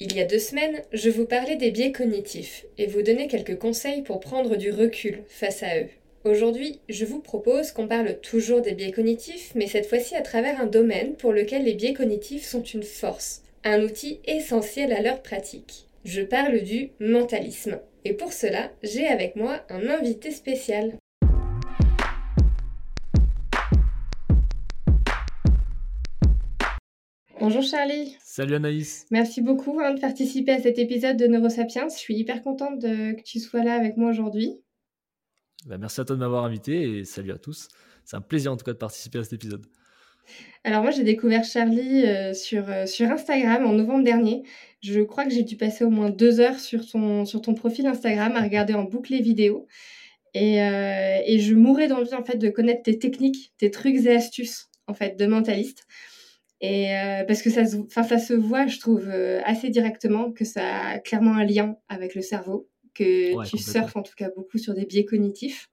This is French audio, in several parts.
Il y a deux semaines, je vous parlais des biais cognitifs et vous donnais quelques conseils pour prendre du recul face à eux. Aujourd'hui, je vous propose qu'on parle toujours des biais cognitifs, mais cette fois-ci à travers un domaine pour lequel les biais cognitifs sont une force, un outil essentiel à leur pratique. Je parle du mentalisme. Et pour cela, j'ai avec moi un invité spécial. Bonjour Charlie. Salut Anaïs. Merci beaucoup hein, de participer à cet épisode de Neurosapiens. Je suis hyper contente que tu sois là avec moi aujourd'hui. Bah, merci à toi de m'avoir invité et salut à tous. C'est un plaisir en tout cas de participer à cet épisode. Alors moi j'ai découvert Charlie euh, sur, euh, sur Instagram en novembre dernier. Je crois que j'ai dû passer au moins deux heures sur ton, sur ton profil Instagram à regarder en boucle les vidéos. Et, euh, et je mourais d'envie en fait de connaître tes techniques, tes trucs et astuces en fait de mentaliste. Et euh, parce que ça se, ça se voit, je trouve, euh, assez directement que ça a clairement un lien avec le cerveau, que tu surfes en tout cas beaucoup sur des biais cognitifs.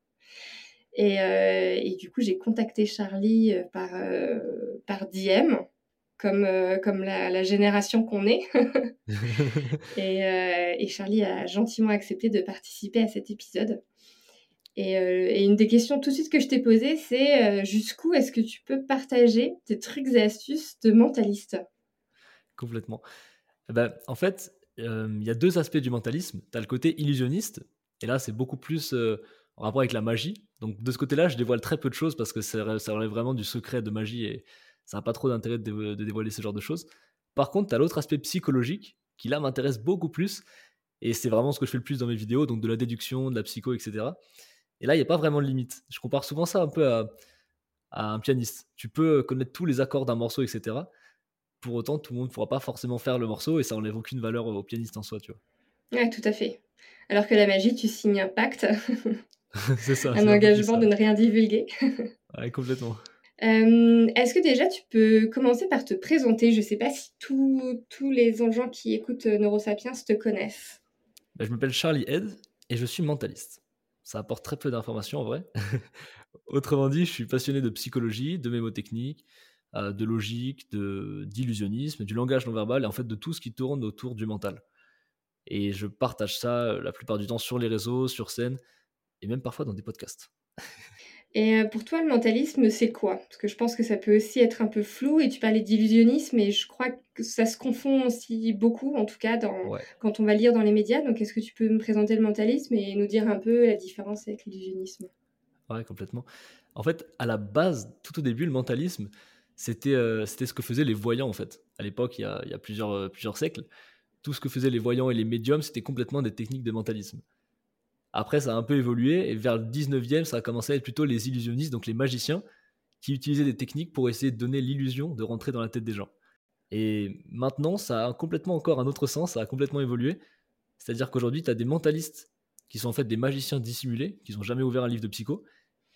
Et, euh, et du coup, j'ai contacté Charlie par, par DM, comme, comme la, la génération qu'on est. et, et Charlie a gentiment accepté de participer à cet épisode. Euh, et, une des questions tout de suite que je t'ai posées, c'est euh, jusqu'où est-ce que tu peux partager tes trucs et astuces de mentaliste? Complètement. Eh ben, en fait, euh, il y a deux aspects du mentalisme. Tu as le côté illusionniste, et là, c'est beaucoup plus en rapport avec la magie. Donc, de ce côté-là, je dévoile très peu de choses parce que ça, ça relève vraiment du secret de magie et ça n'a pas trop d'intérêt de, dévoiler ce genre de choses. Par contre, tu as l'autre aspect psychologique qui, là, m'intéresse beaucoup plus. Et c'est vraiment ce que je fais le plus dans mes vidéos, donc de la déduction, de la psycho, etc. Et là, il n'y a pas vraiment de limite. Je compare souvent ça un peu à, un pianiste. Tu peux connaître tous les accords d'un morceau, etc. Pour autant, tout le monde ne pourra pas forcément faire le morceau et ça n'enlève aucune valeur au pianiste en soi, tu vois. Ouais, tout à fait. Alors que la magie, tu signes un pacte. c'est ça. un engagement de ne rien divulguer. ouais, complètement. Euh, est-ce que déjà tu peux commencer par te présenter? Je ne sais pas si tous les gens qui écoutent Neurosapiens te connaissent. Bah, je m'appelle Charlie Head et je suis mentaliste ça apporte très peu d'informations en vrai. Autrement dit, je suis passionné de psychologie, de mémotechnique, euh, de logique, de d'illusionnisme, du langage non verbal et en fait de tout ce qui tourne autour du mental. Et je partage ça euh, la plupart du temps sur les réseaux, sur scène et même parfois dans des podcasts. Et euh, pour toi, le mentalisme, c'est quoi? Parce que je pense que ça peut aussi être un peu flou, et tu parlais d'illusionnisme, et je crois que ça se confond aussi beaucoup, en tout cas, dans, quand on va lire dans les médias. Donc, est-ce que tu peux me présenter le mentalisme et nous dire un peu la différence avec l'illusionnisme? Ouais, complètement. En fait, à la base, tout au début, le mentalisme, c'était euh, ce que faisaient les voyants, en fait. À l'époque, il y a, il y a plusieurs, euh, plusieurs siècles, tout ce que faisaient les voyants et les médiums, c'était complètement des techniques de mentalisme. Après, ça a un peu évolué et vers le 19e, ça a commencé à être plutôt les illusionnistes, donc les magiciens, qui utilisaient des techniques pour essayer de donner l'illusion de rentrer dans la tête des gens. Et maintenant, ça a complètement encore un autre sens, ça a complètement évolué. C'est-à-dire qu'aujourd'hui, tu as des mentalistes qui sont en fait des magiciens dissimulés, qui n'ont jamais ouvert un livre de psycho,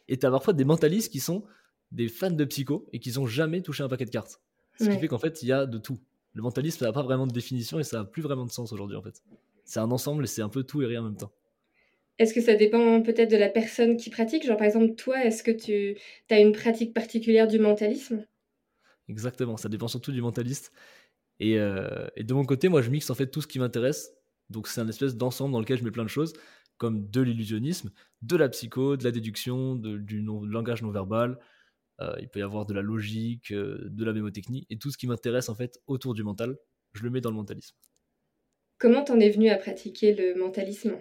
et tu as parfois des mentalistes qui sont des fans de psycho et qui n'ont jamais touché un paquet de cartes. Ce qui fait qu'en fait, il y a de tout. Le mentalisme, ça n'a pas vraiment de définition et ça n'a plus vraiment de sens aujourd'hui en fait. C'est un ensemble et c'est un peu tout et rien en même temps. Est-ce que ça dépend peut-être de la personne qui pratique? Genre par exemple, toi, est-ce que tu as une pratique particulière du mentalisme? Exactement, ça dépend surtout du mentaliste. Euh, et, de mon côté, moi, je mixe en fait tout ce qui m'intéresse. Donc c'est un espèce d'ensemble dans lequel je mets plein de choses, comme de l'illusionnisme, de la psycho, de la déduction, du langage non verbal. Euh, il peut y avoir de la logique, euh, de la mémotechnie, et tout ce qui m'intéresse en fait autour du mental, je le mets dans le mentalisme. Comment t'en es venu à pratiquer le mentalisme?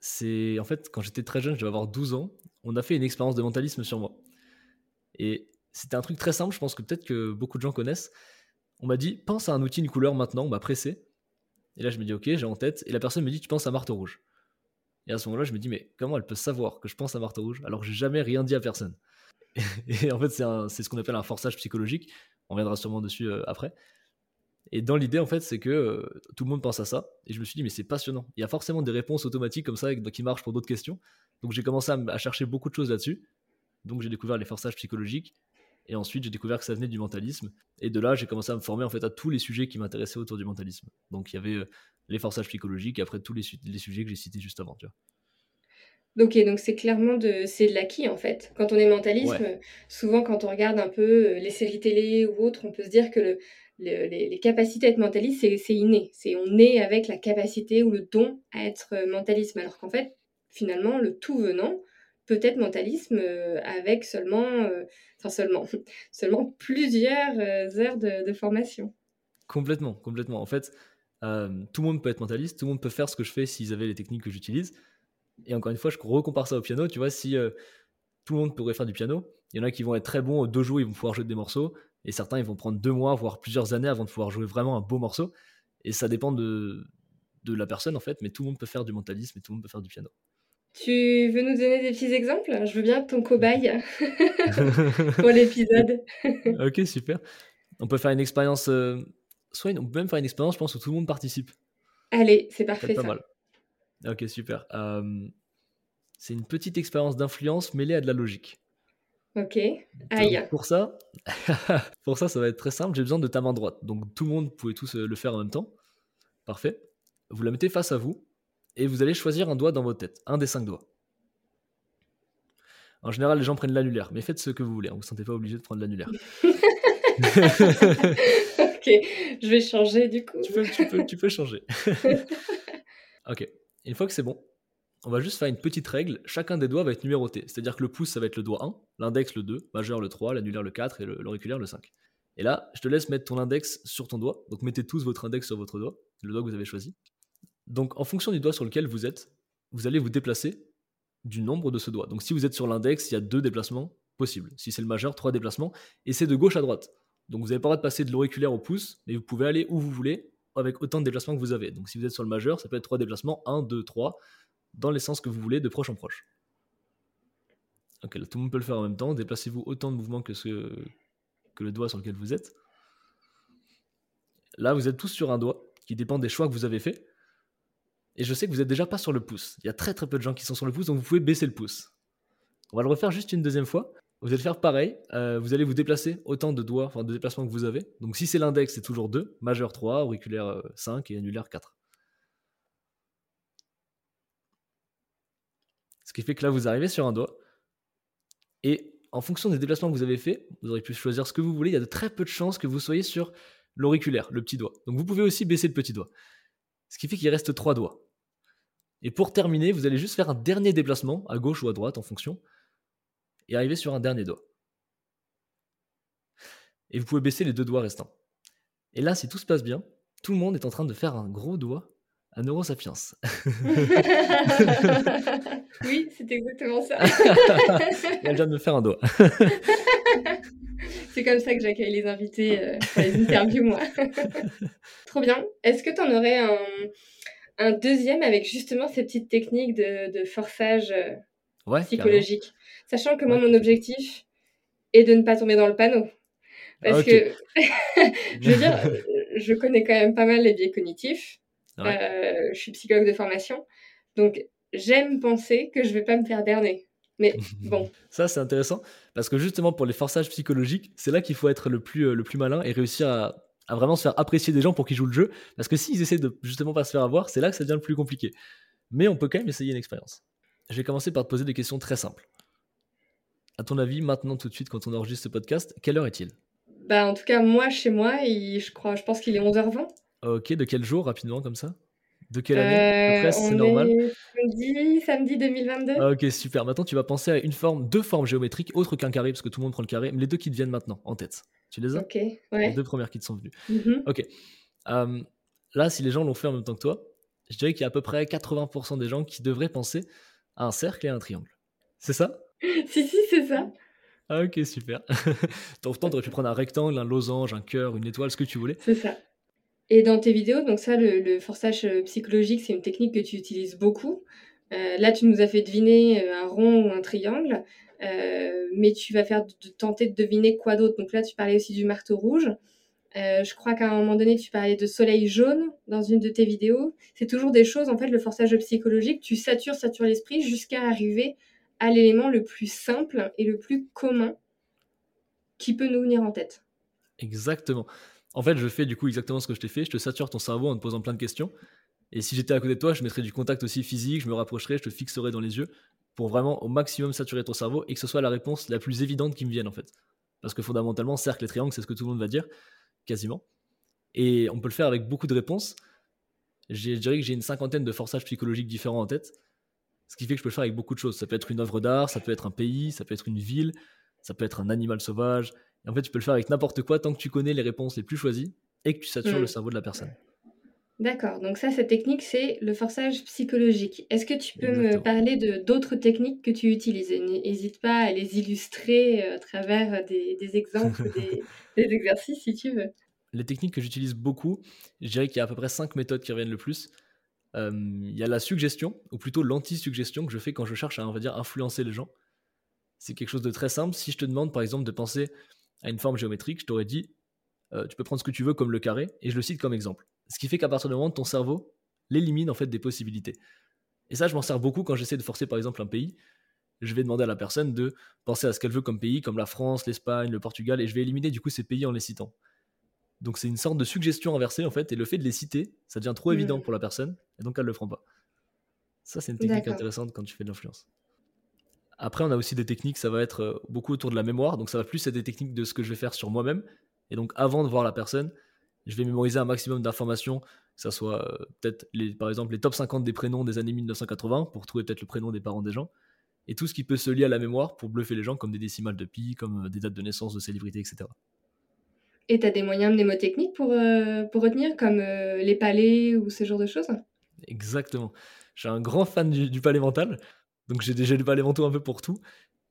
C'est en fait quand j'étais très jeune, je devais avoir 12 ans, on a fait une expérience de mentalisme sur moi. Et c'était un truc très simple, je pense que peut-être que beaucoup de gens connaissent. On m'a dit pense à un outil, une couleur maintenant, on m'a pressé. Et là je me dis ok, j'ai en tête. Et la personne me dit tu penses à marteau rouge. Et à ce moment-là je me dis mais comment elle peut savoir que je pense à marteau rouge alors que j'ai jamais rien dit à personne? Et, en fait c'est ce qu'on appelle un forçage psychologique. On reviendra sûrement dessus après. Et dans l'idée, en fait, c'est que euh, tout le monde pense à ça. Et je me suis dit, mais c'est passionnant. Il y a forcément des réponses automatiques comme ça qui marchent pour d'autres questions. Donc j'ai commencé à, chercher beaucoup de choses là-dessus. Donc j'ai découvert les forçages psychologiques. Et ensuite, j'ai découvert que ça venait du mentalisme. Et de là, j'ai commencé à me former en fait à tous les sujets qui m'intéressaient autour du mentalisme. Donc il y avait euh, les forçages psychologiques et après tous les, les sujets que j'ai cités juste avant. Tu vois. Ok, donc c'est clairement de, c'est de l'acquis en fait. Quand on est mentalisme, souvent quand on regarde un peu euh, les séries télé ou autres, on peut se dire que le, les, capacités à être mentaliste, c'est inné. C'est on est avec la capacité ou le don à être euh, mentalisme. Alors qu'en fait, finalement, le tout venant peut être mentalisme euh, avec seulement, euh, seulement, seulement plusieurs heures de, formation. Complètement, complètement. En fait, tout le monde peut être mentaliste, tout le monde peut faire ce que je fais s'ils avaient les techniques que j'utilise. Et encore une fois, je recompare ça au piano. Tu vois, si tout le monde pourrait faire du piano, il y en a qui vont être très bons, deux jours, ils vont pouvoir jouer des morceaux. Et certains, ils vont prendre deux mois, voire plusieurs années avant de pouvoir jouer vraiment un beau morceau. Et ça dépend de, de la personne, en fait, mais tout le monde peut faire du mentalisme et tout le monde peut faire du piano. Tu veux nous donner des petits exemples? Je veux bien ton cobaye pour l'épisode. ok, super. On peut faire une expérience, euh, soit on peut même faire une expérience, je pense, où tout le monde participe. Allez, c'est parfait. Pas ça. mal. Ok, super. Euh, c'est une petite expérience d'influence mêlée à de la logique. Ok. Aïe. pour ça, pour ça, ça va être très simple. J'ai besoin de ta main droite. Donc tout le monde, pouvait tous le faire en même temps. Parfait. Vous la mettez face à vous et vous allez choisir un doigt dans votre tête, un des cinq doigts. En général, les gens prennent l'annulaire, mais faites ce que vous voulez. Hein. Vous ne vous sentez pas obligé de prendre l'annulaire. ok, je vais changer du coup. Tu peux, tu peux, tu peux changer. ok, une fois que c'est bon, on va juste faire une petite règle. Chacun des doigts va être numéroté. C'est-à-dire que le pouce, ça va être le doigt 1, l'index le 2, majeur le 3, l'annulaire le 4 et l'auriculaire le 5. Et là, je te laisse mettre ton index sur ton doigt. Donc mettez tous votre index sur votre doigt, le doigt que vous avez choisi. Donc en fonction du doigt sur lequel vous êtes, vous allez vous déplacer du nombre de ce doigt. Donc si vous êtes sur l'index, il y a deux déplacements possibles. Si c'est le majeur, trois déplacements. Et c'est de gauche à droite. Donc vous n'avez pas le droit de passer de l'auriculaire au pouce, mais vous pouvez aller où vous voulez avec autant de déplacements que vous avez. Donc si vous êtes sur le majeur, ça peut être trois déplacements, 1, 2, 3 dans les sens que vous voulez, de proche en proche. Ok, tout le monde peut le faire en même temps. Déplacez-vous autant de mouvements que, ce, que le doigt sur lequel vous êtes. Là, vous êtes tous sur un doigt qui dépend des choix que vous avez faits. Et je sais que vous n'êtes déjà pas sur le pouce. Il y a très très peu de gens qui sont sur le pouce, donc vous pouvez baisser le pouce. On va le refaire juste une deuxième fois. Vous allez faire pareil. Euh, vous allez vous déplacer autant de doigts, enfin de déplacements que vous avez. Donc si c'est l'index, c'est toujours 2, majeur 3, auriculaire 5 euh, et annulaire 4. Ce qui fait que là, vous arrivez sur un doigt. Et en fonction des déplacements que vous avez fait, vous aurez pu choisir ce que vous voulez. Il y a de très peu de chances que vous soyez sur l'auriculaire, le petit doigt. Donc vous pouvez aussi baisser le petit doigt. Ce qui fait qu'il reste trois doigts. Et pour terminer, vous allez juste faire un dernier déplacement, à gauche ou à droite en fonction, et arriver sur un dernier doigt. Et vous pouvez baisser les deux doigts restants. Et là, si tout se passe bien, tout le monde est en train de faire un gros doigt à Neurosapiens. c'est exactement ça. Elle vient de me faire un doigt. c'est comme ça que j'accueille les invités euh, pour les interviews, moi. Trop bien. Est-ce que tu en aurais un, deuxième avec justement ces petites techniques de, forçage euh, psychologique? Sachant que moi, mon objectif est de ne pas tomber dans le panneau. Parce ah, que, je veux dire, je connais quand même pas mal les biais cognitifs. Euh, je suis psychologue de formation. Donc, j'aime penser que je vais pas me faire berner. Mais bon. Ça, c'est intéressant parce que justement, pour les forçages psychologiques, c'est là qu'il faut être le plus, euh, le plus malin et réussir à, à, vraiment se faire apprécier des gens pour qu'ils jouent le jeu. Parce que s'ils essaient de justement pas se faire avoir, c'est là que ça devient le plus compliqué. Mais on peut quand même essayer une expérience. Je vais commencer par te poser des questions très simples. À ton avis, maintenant, tout de suite, quand on enregistre ce podcast, quelle heure est-il? Bah, En tout cas, moi, chez moi, je, crois, je pense qu'il est 11h20. Ok, de quel jour, rapidement, comme ça? De quelle année euh, c'est normal samedi, samedi 2022. Ok, super. Maintenant, tu vas penser à une forme, deux formes géométriques, autres qu'un carré, parce que tout le monde prend le carré, mais les deux qui te viennent maintenant, en tête. Tu les as Ok, ouais. Les deux premières qui te sont venues. Mm-hmm. Ok. là, si les gens l'ont fait en même temps que toi, je dirais qu'il y a à peu près 80% des gens qui devraient penser à un cercle et à un triangle. C'est ça? Si, si, c'est ça. Ah, ok, super. Pourtant, tu aurais pu prendre un rectangle, un losange, un cœur, une étoile, ce que tu voulais. C'est ça. Et dans tes vidéos, donc ça, le, forçage euh, psychologique, c'est une technique que tu utilises beaucoup. Euh, là, tu nous as fait deviner euh, un rond ou un triangle, mais tu vas faire tenter de deviner quoi d'autre. Donc là, tu parlais aussi du marteau rouge. Je crois qu'à un moment donné, tu parlais de soleil jaune dans une de tes vidéos. C'est toujours des choses, en fait, le forçage psychologique, tu satures, satures l'esprit jusqu'à arriver à l'élément le plus simple et le plus commun qui peut nous venir en tête. Exactement. En fait, je fais du coup exactement ce que je t'ai fait. Je te sature ton cerveau en te posant plein de questions. Et si j'étais à côté de toi, je mettrais du contact aussi physique, je me rapprocherais, je te fixerais dans les yeux pour vraiment au maximum saturer ton cerveau et que ce soit la réponse la plus évidente qui me vienne en fait. Parce que fondamentalement, cercle et triangle, c'est ce que tout le monde va dire quasiment. Et on peut le faire avec beaucoup de réponses. Je dirais que j'ai une cinquantaine de forçages psychologiques différents en tête. Ce qui fait que je peux le faire avec beaucoup de choses. Ça peut être une œuvre d'art, ça peut être un pays, ça peut être une ville, ça peut être un animal sauvage. Et en fait, tu peux le faire avec n'importe quoi tant que tu connais les réponses les plus choisies et que tu satures le mm. cerveau de la personne. D'accord, donc ça, cette technique, c'est le forçage psychologique. Est-ce que tu peux me parler de d'autres techniques que tu utilises? N'hésite pas à les illustrer euh, à travers des, exemples, des, des, exercices, si tu veux. Les techniques que j'utilise beaucoup, je dirais qu'il y a à peu près cinq méthodes qui reviennent le plus. Euh, il y a la suggestion, ou plutôt l'anti-suggestion que je fais quand je cherche à, on va dire, influencer les gens. C'est quelque chose de très simple. Si je te demande, par exemple, de penser à une forme géométrique, je t'aurais dit, euh, tu peux prendre ce que tu veux comme le carré, et je le cite comme exemple. Ce qui fait qu'à partir du moment où ton cerveau l'élimine en fait des possibilités. Et ça, je m'en sers beaucoup quand j'essaie de forcer par exemple un pays. Je vais demander à la personne de penser à ce qu'elle veut comme pays, comme la France, l'Espagne, le Portugal, et je vais éliminer du coup ces pays en les citant. Donc c'est une sorte de suggestion inversée en fait, et le fait de les citer, ça devient trop évident mmh. pour la personne, et donc elle le fera pas. Ça, c'est une technique intéressante quand tu fais de l'influence. Après, on a aussi des techniques, ça va être euh, beaucoup autour de la mémoire, donc ça va plus être des techniques de ce que je vais faire sur moi-même. Et donc avant de voir la personne, je vais mémoriser un maximum d'informations, que ce soit euh, peut-être les, par exemple les top 50 des prénoms des années 1980 pour trouver peut-être le prénom des parents des gens, et tout ce qui peut se lier à la mémoire pour bluffer les gens comme des décimales de pi, comme euh, des dates de naissance de célébrités, etc. Et tu as des moyens mnémotechniques pour, euh, pour retenir, comme les palais ou ce genre de choses? Exactement. Je suis un grand fan du, palais mental, donc j'ai déjà le mental un peu pour tout.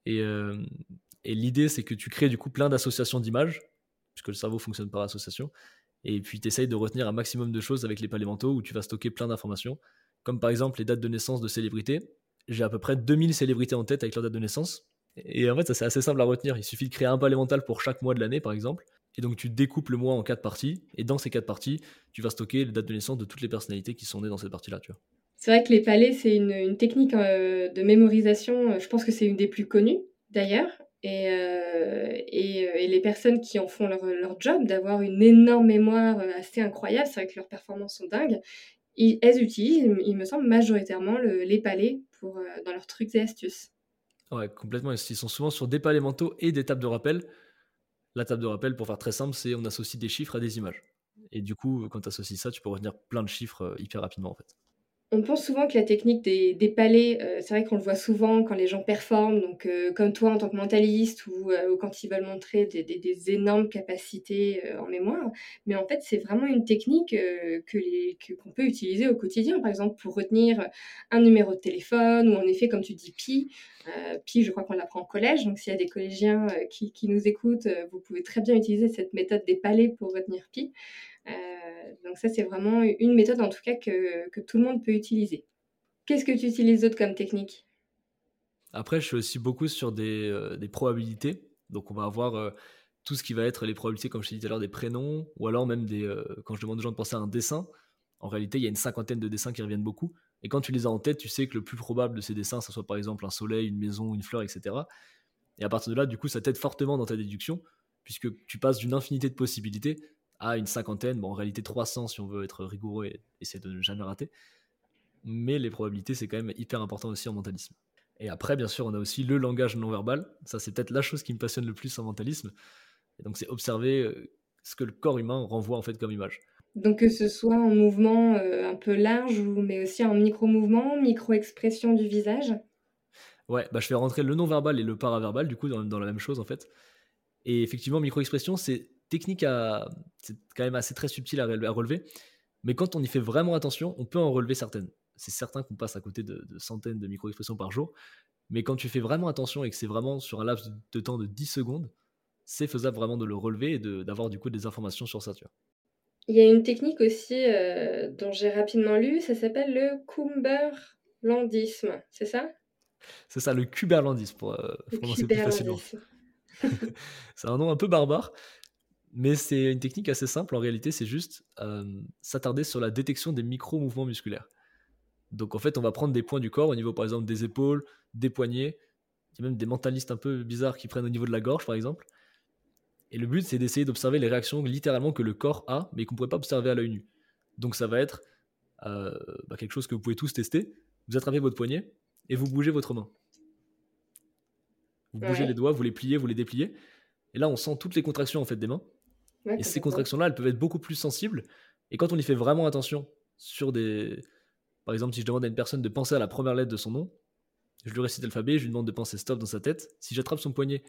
Et, et l'idée, c'est que tu crées du coup plein d'associations d'images, puisque le cerveau fonctionne par association, et puis tu essayes de retenir un maximum de choses avec les palémentaux où tu vas stocker plein d'informations, comme par exemple les dates de naissance de célébrités. J'ai à peu près 2000 célébrités en tête avec leur date de naissance. Et en fait, ça c'est assez simple à retenir. Il suffit de créer un palémental pour chaque mois de l'année, par exemple. Et donc tu découpes le mois en quatre parties. Et dans ces quatre parties, tu vas stocker les dates de naissance de toutes les personnalités qui sont nées dans cette partie-là. Tu vois. C'est vrai que les palais, c'est une, technique euh, de mémorisation. Je pense que c'est une des plus connues, d'ailleurs. Et, euh, et, euh, les personnes qui en font leur, leur job, d'avoir une énorme mémoire euh, assez incroyable, c'est vrai que leurs performances sont dingues, elles utilisent, il me semble, majoritairement le, les palais pour, dans leurs trucs et astuces. Ouais, complètement. Ils sont souvent sur des palais mentaux et des tables de rappel. La table de rappel, pour faire très simple, c'est on associe des chiffres à des images. Et du coup, quand tu associes ça, tu peux retenir plein de chiffres hyper rapidement en fait. On pense souvent que la technique des, palais, euh, c'est vrai qu'on le voit souvent quand les gens performent, donc euh, comme toi en tant que mentaliste ou, euh, quand ils veulent montrer des, énormes capacités en mémoire. Mais en fait, c'est vraiment une technique que qu'on peut utiliser au quotidien, par exemple pour retenir un numéro de téléphone ou en effet, comme tu dis, pi. pi, je crois qu'on l'apprend au collège, donc s'il y a des collégiens qui, nous écoutent, vous pouvez très bien utiliser cette méthode des palais pour retenir pi. Donc ça, c'est vraiment une méthode en tout cas que, tout le monde peut utiliser. Qu'est-ce que tu utilises d'autre comme technique? Après, je suis aussi beaucoup sur des, euh, des probabilités. Donc on va avoir euh, tout ce qui va être les probabilités, comme je t'ai dit tout à l'heure, des prénoms, ou alors même des, quand je demande aux gens de penser à un dessin, en réalité, il y a une cinquantaine de dessins qui reviennent beaucoup. Et quand tu les as en tête, tu sais que le plus probable de ces dessins, ça soit par exemple un soleil, une maison, une fleur, etc. Et à partir de là, du coup, ça t'aide fortement dans ta déduction, puisque tu passes d'une infinité de possibilités à une cinquantaine, bon en réalité 300 si on veut être rigoureux et essayer de ne jamais rater. Mais les probabilités, c'est quand même hyper important aussi en mentalisme. Et après, bien sûr, on a aussi le langage non verbal. Ça, c'est peut-être la chose qui me passionne le plus en mentalisme. Et donc, c'est observer euh, ce que le corps humain renvoie en fait comme image. Donc que ce soit en mouvement euh, un peu large, mais aussi en micro-mouvement, micro-expression du visage Ouais, bah je fais rentrer le non-verbal et le paraverbal, du coup, dans, dans, la même chose, en fait. Et effectivement, micro-expression, c'est technique à, c'est quand même assez très subtil à, relever, mais quand on y fait vraiment attention, on peut en relever certaines. C'est certain qu'on passe à côté de, centaines de micro-expressions par jour, mais quand tu fais vraiment attention et que c'est vraiment sur un laps de temps de 10 secondes, c'est faisable vraiment de le relever et d'avoir du coup des informations sur ça. Tu vois. Il y a une technique aussi euh, dont j'ai rapidement lu, ça s'appelle le Cumberlandisme, c'est ça? C'est ça, le Cuberlandisme pour euh, prononcer plus facilement. c'est un nom un peu barbare, Mais c'est une technique assez simple en réalité, c'est juste s'attarder sur la détection des micro-mouvements musculaires. Donc en fait, on va prendre des points du corps au niveau par exemple des épaules, des poignets. Il y a même des mentalistes un peu bizarres qui prennent au niveau de la gorge par exemple. Et le but, c'est d'essayer d'observer les réactions littéralement que le corps a, mais qu'on ne pourrait pas observer à l'œil nu. Donc ça va être euh, bah, quelque chose que vous pouvez tous tester. Vous attrapez votre poignet et vous bougez votre main. Vous bougez les doigts, vous les pliez, vous les dépliez. Et là, on sent toutes les contractions en fait des mains. Et ces contractions-là, elles peuvent être beaucoup plus sensibles. Et quand on y fait vraiment attention sur des. Par exemple, si je demande à une personne de penser à la première lettre de son nom, je lui récite l'alphabet, je lui demande de penser stop dans sa tête. Si j'attrape son poignet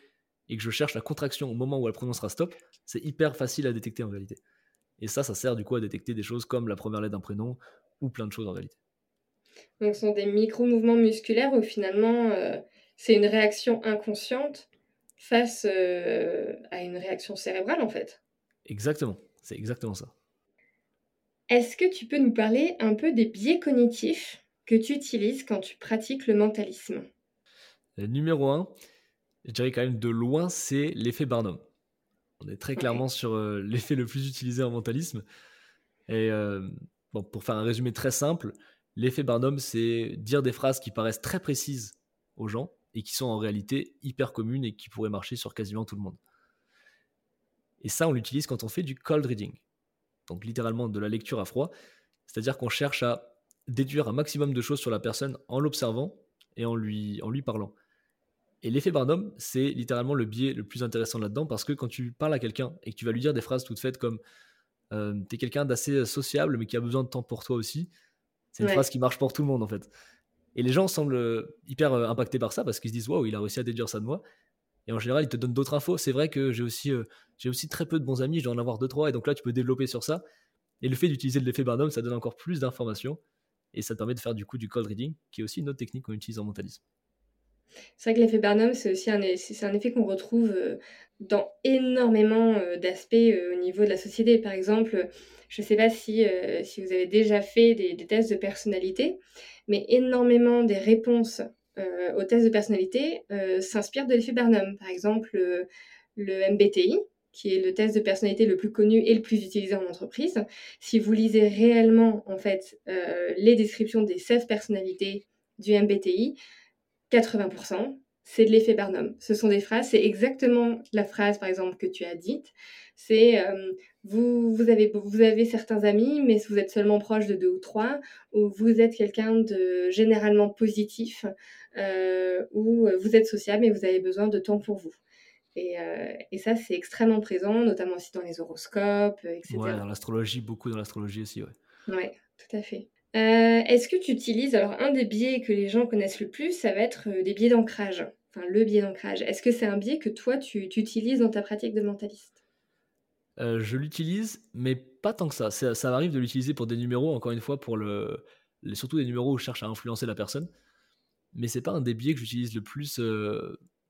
et que je cherche la contraction au moment où elle prononcera stop, c'est hyper facile à détecter en réalité. Et ça, ça sert du coup à détecter des choses comme la première lettre d'un prénom ou plein de choses en réalité. Donc, ce sont des micro-mouvements musculaires où finalement, euh, c'est une réaction inconsciente face euh, à une réaction cérébrale en fait. Exactement, c'est exactement ça. Est-ce que tu peux nous parler un peu des biais cognitifs que tu utilises quand tu pratiques le mentalisme? Le numéro 1, je dirais quand même de loin, c'est l'effet Barnum. On est très clairement sur euh, l'effet le plus utilisé en mentalisme. Et euh, bon, pour faire un résumé très simple, l'effet Barnum, c'est dire des phrases qui paraissent très précises aux gens et qui sont en réalité hyper communes et qui pourraient marcher sur quasiment tout le monde. Et ça, on l'utilise quand on fait du cold reading, donc littéralement de la lecture à froid, c'est-à-dire qu'on cherche à déduire un maximum de choses sur la personne en l'observant et en lui, en lui parlant. Et l'effet Barnum, c'est littéralement le biais le plus intéressant là-dedans parce que quand tu parles à quelqu'un et que tu vas lui dire des phrases toutes faites comme euh, T'es quelqu'un d'assez sociable mais qui a besoin de temps pour toi aussi, c'est une phrase qui marche pour tout le monde en fait. Et les gens semblent euh, hyper euh, impactés par ça parce qu'ils se disent Waouh, il a réussi à déduire ça de moi. Et en général, ils te donnent d'autres infos. C'est vrai que j'ai aussi, j'ai aussi très peu de bons amis, je dois en avoir deux, trois. Et donc là, tu peux développer sur ça. Et le fait d'utiliser l'effet Barnum, ça donne encore plus d'informations. Et ça te permet de faire du coup du cold reading, qui est aussi une autre technique qu'on utilise en mentalisme. C'est vrai que l'effet Barnum, c'est aussi un, un effet qu'on retrouve euh, dans énormément euh, d'aspects euh, au niveau de la société. Par exemple, je ne sais pas si, si vous avez déjà fait des, tests de personnalité, mais énormément des réponses aux tests de personnalité s'inspirent de l'effet Barnum. Par exemple, le MBTI, qui est le test de personnalité le plus connu et le plus utilisé en entreprise. Si vous lisez réellement en fait les descriptions des 16 personnalités du MBTI, 80%, c'est de l'effet Barnum. Ce sont des phrases, c'est exactement la phrase, par exemple, que tu as dite. C'est euh, vous, avez, vous avez certains amis, mais vous êtes seulement proche de deux ou trois, ou vous êtes quelqu'un de généralement positif, euh, ou vous êtes sociable, mais vous avez besoin de temps pour vous. Et, euh, et ça, c'est extrêmement présent, notamment aussi dans les horoscopes, etc. Ouais, dans l'astrologie, beaucoup dans l'astrologie aussi, ouais. Ouais, tout à fait. Euh, est-ce que tu utilises, alors un des biais que les gens connaissent le plus, ça va être des biais d'ancrage, enfin le biais d'ancrage. Est-ce que c'est un biais que toi tu, utilises dans ta pratique de mentaliste? Euh, Je l'utilise, mais pas tant que ça. Ça, m'arrive de l'utiliser pour des numéros, encore une fois, pour le, surtout des numéros où je cherche à influencer la personne. Mais c'est pas un des biais que j'utilise le plus,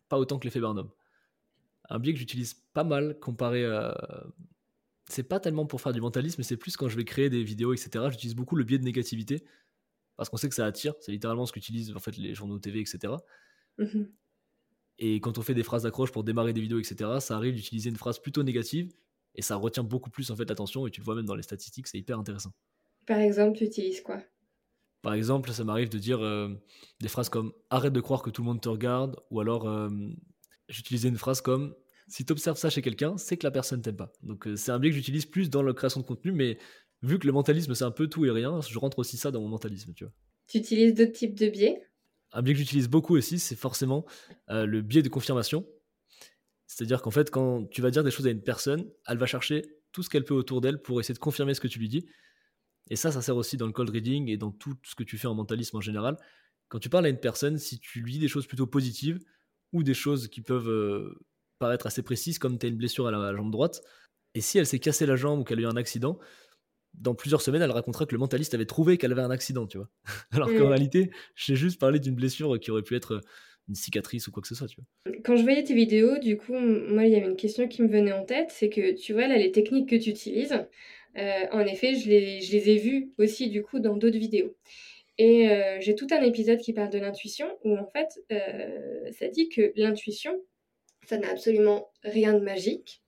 pas autant que l'effet Barnum. Un biais que j'utilise pas mal comparé à, c'est pas tellement pour faire du mentalisme, mais c'est plus quand je vais créer des vidéos, etc. J'utilise beaucoup le biais de négativité parce qu'on sait que ça attire. C'est littéralement ce qu'utilisent en fait les journaux TV, etc. Mhm. Et quand on fait des phrases d'accroche pour démarrer des vidéos, etc., ça arrive d'utiliser une phrase plutôt négative et ça retient beaucoup plus en fait l'attention. Et tu le vois même dans les statistiques, c'est hyper intéressant. Par exemple, tu utilises quoi? Par exemple, ça m'arrive de dire euh, des phrases comme arrête de croire que tout le monde te regarde, ou alors euh, j'utilisais une phrase comme si tu observes ça chez quelqu'un, c'est que la personne t'aime pas. Donc euh, c'est un biais que j'utilise plus dans la création de contenu, mais vu que le mentalisme c'est un peu tout et rien, je rentre aussi ça dans mon mentalisme, tu vois. Tu utilises d'autres types de biais? Un biais que j'utilise beaucoup aussi, c'est forcément le biais de confirmation. C'est-à-dire qu'en fait, quand tu vas dire des choses à une personne, elle va chercher tout ce qu'elle peut autour d'elle pour essayer de confirmer ce que tu lui dis. Et ça, ça sert aussi dans le cold reading et dans tout ce que tu fais en mentalisme en général. Quand tu parles à une personne, si tu lui dis des choses plutôt positives ou des choses qui peuvent euh, paraître assez précise, comme tu as une blessure à la, jambe droite. Et si elle s'est cassée la jambe ou qu'elle a eu un accident, dans plusieurs semaines, elle racontera que le mentaliste avait trouvé qu'elle avait un accident, tu vois. Alors qu'en réalité, j'ai juste parlé d'une blessure qui aurait pu être une cicatrice ou quoi que ce soit, tu vois. Quand je voyais tes vidéos, du coup, moi, il y avait une question qui me venait en tête, c'est que, tu vois, là, les techniques que tu utilises, euh, en effet, je les, ai vues aussi, du coup, dans d'autres vidéos. Et euh, j'ai tout un épisode qui parle de l'intuition, où, en fait, euh, ça dit que l'intuition, ça n'a absolument rien de magique.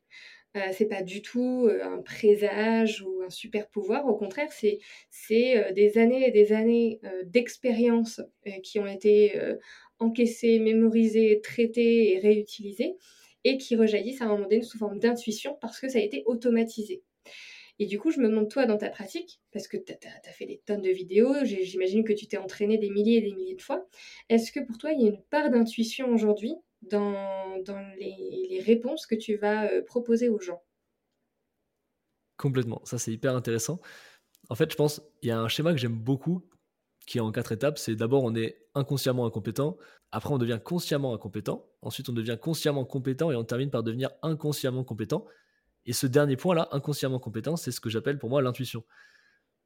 C'est pas du tout un présage ou un super pouvoir. Au contraire, c'est c'est des années et des années d'expérience qui ont été encaissées, mémorisées, traitées et réutilisées et qui rejaillissent à un moment donné sous forme d'intuition parce que ça a été automatisé. Et du coup, je me demande, toi, dans ta pratique, parce que tu as, fait des tonnes de vidéos, j'imagine que tu t'es entraîné des milliers et des milliers de fois, est-ce que pour toi, il y a une part d'intuition aujourd'hui dans, les, réponses que tu vas euh, proposer aux gens? Complètement, ça c'est hyper intéressant. En fait, je pense, il y a un schéma que j'aime beaucoup, qui est en quatre étapes. C'est d'abord, on est inconsciemment incompétent, après, on devient consciemment incompétent, ensuite, on devient consciemment compétent, et on termine par devenir inconsciemment compétent. Et ce dernier point-là, inconsciemment compétent, c'est ce que j'appelle pour moi l'intuition.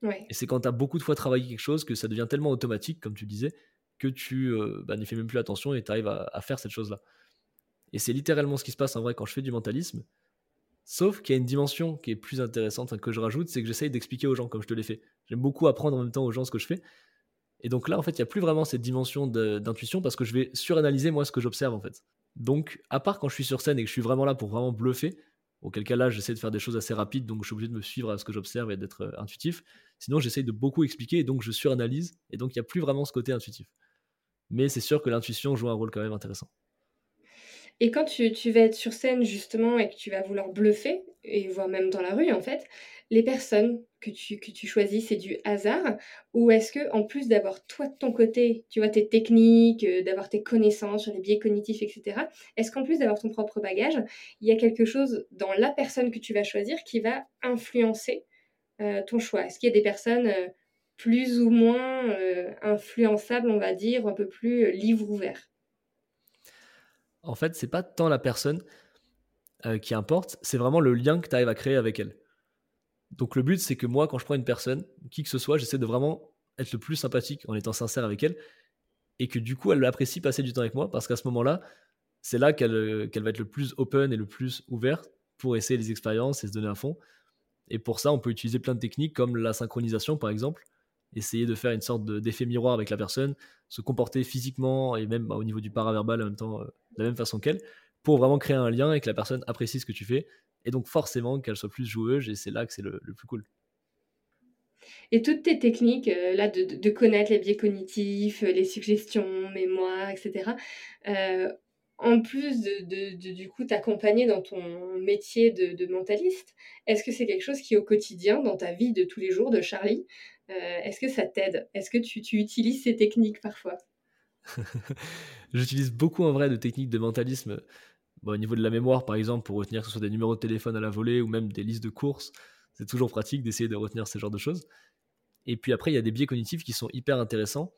Et c'est quand tu as beaucoup de fois travaillé quelque chose que ça devient tellement automatique, comme tu disais, que tu euh, bah, n'y fais même plus attention et tu arrives à, faire cette chose-là. Et c'est littéralement ce qui se passe en vrai quand je fais du mentalisme. Sauf qu'il y a une dimension qui est plus intéressante, que je rajoute, c'est que j'essaye d'expliquer aux gens comme je te l'ai fait. J'aime beaucoup apprendre en même temps aux gens ce que je fais. Et donc là, en fait, il n'y a plus vraiment cette dimension d'intuition parce que je vais suranalyser moi ce que j'observe en fait. Donc, à part quand je suis sur scène et que je suis vraiment là pour vraiment bluffer, Auquel cas là, j'essaie de faire des choses assez rapides, donc je suis obligé de me suivre à ce que j'observe et d'être euh, intuitif. Sinon, j'essaie de beaucoup expliquer et donc je suranalyse, et donc il n'y a plus vraiment ce côté intuitif. Mais c'est sûr que l'intuition joue un rôle quand même intéressant. Et quand tu, vas être sur scène justement et que tu vas vouloir bluffer, et voire même dans la rue en fait, les personnes que tu, que choisis, c'est du hasard Ou est-ce que, en plus d'avoir toi de ton côté, tu vois, tes techniques, euh, d'avoir tes connaissances sur les biais cognitifs, etc., est-ce qu'en plus d'avoir ton propre bagage, il y a quelque chose dans la personne que tu vas choisir qui va influencer euh, ton choix? Est-ce qu'il y a des personnes euh, plus ou moins influençables, on va dire, un peu plus livre ouvert En fait, c'est pas tant la personne qui importe, c'est vraiment le lien que tu arrives à créer avec elle. Donc le but, c'est que moi, quand je prends une personne, qui que ce soit, j'essaie de vraiment être le plus sympathique en étant sincère avec elle, et que du coup, elle apprécie passer du temps avec moi, parce qu'à ce moment-là, c'est là qu'elle euh, va être le plus open et le plus ouverte pour essayer les expériences et se donner à fond. Et pour ça, on peut utiliser plein de techniques comme la synchronisation, par exemple, essayer de faire une sorte d'effet miroir avec la personne, se comporter physiquement et même au niveau du paraverbal en même temps, euh, de la même façon qu'elle, pour vraiment créer un lien et que la personne apprécie ce que tu fais et donc forcément qu'elle soit plus joueuse, et c'est là que c'est le, plus cool. Et toutes tes techniques, euh, là, de, connaître les biais cognitifs, euh, les suggestions, mémoire, etc., en plus de, du coup t'accompagner dans ton métier de, mentaliste, est-ce que c'est quelque chose qui au quotidien, dans ta vie de tous les jours de Charlie, est-ce que ça t'aide? Est-ce que tu, tu utilises ces techniques parfois? J'utilise beaucoup en vrai de techniques de mentalisme au niveau de la mémoire, par exemple, pour retenir que ce soit des numéros de téléphone à la volée ou même des listes de courses, c'est toujours pratique d'essayer de retenir ce genre de choses. Et puis après, il y a des biais cognitifs qui sont hyper intéressants.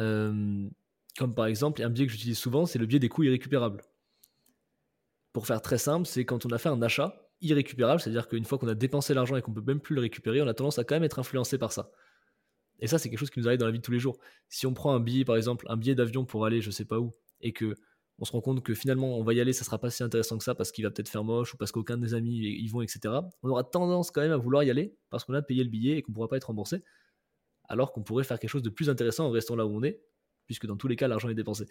Euh, comme par exemple, un biais que j'utilise souvent, c'est le biais des coûts irrécupérables. Pour faire très simple, c'est quand on a fait un achat irrécupérable, c'est-à-dire qu'une fois qu'on a dépensé l'argent et qu'on peut même plus le récupérer, on a tendance à quand même être influencé par ça. Et ça, c'est quelque chose qui nous arrive dans la vie de tous les jours. Si on prend un billet, par exemple, un billet d'avion pour aller je sais pas où, et que on se rend compte que finalement on va y aller, ça sera pas si intéressant que ça parce qu'il va peut-être faire moche ou parce qu'aucun de nos amis y vont, etc. On aura tendance quand même à vouloir y aller parce qu'on a payé le billet et qu'on pourra pas être remboursé, alors qu'on pourrait faire quelque chose de plus intéressant en restant là où on est, puisque dans tous les cas l'argent est dépensé.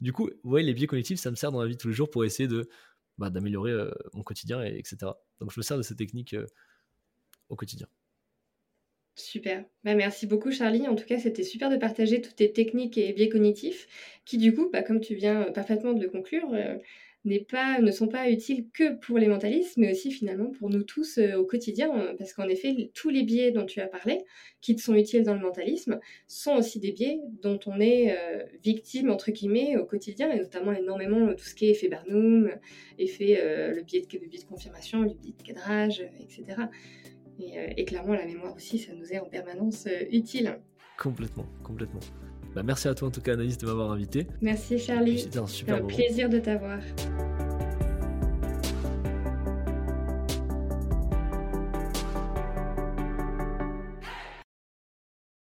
Du coup, vous voyez, les biais cognitifs, ça me sert dans la vie de tous les jours pour essayer de bah, d'améliorer euh, mon quotidien, et, etc. Donc je me sers de ces techniques euh, au quotidien. Super. Bah, merci beaucoup Charlie. En tout cas, c'était super de partager toutes tes techniques et biais cognitifs qui, du coup, bah, comme tu viens euh, parfaitement de le conclure, pas, ne sont pas utiles que pour les mentalistes, mais aussi finalement pour nous tous euh, au quotidien. Parce qu'en effet, tous les biais dont tu as parlé, qui te sont utiles dans le mentalisme, sont aussi des biais dont on est victime, entre guillemets, au quotidien, et notamment énormément tout ce qui est effet Barnum, effet, le, biais de, le biais de confirmation, le biais de cadrage, etc. Euh, et, clairement, la mémoire aussi, ça nous est en permanence euh, utile. Complètement, complètement. Bah, merci à toi en tout cas, Anaïs, de m'avoir invité. Merci Charlie. C'était un super un plaisir de t'avoir.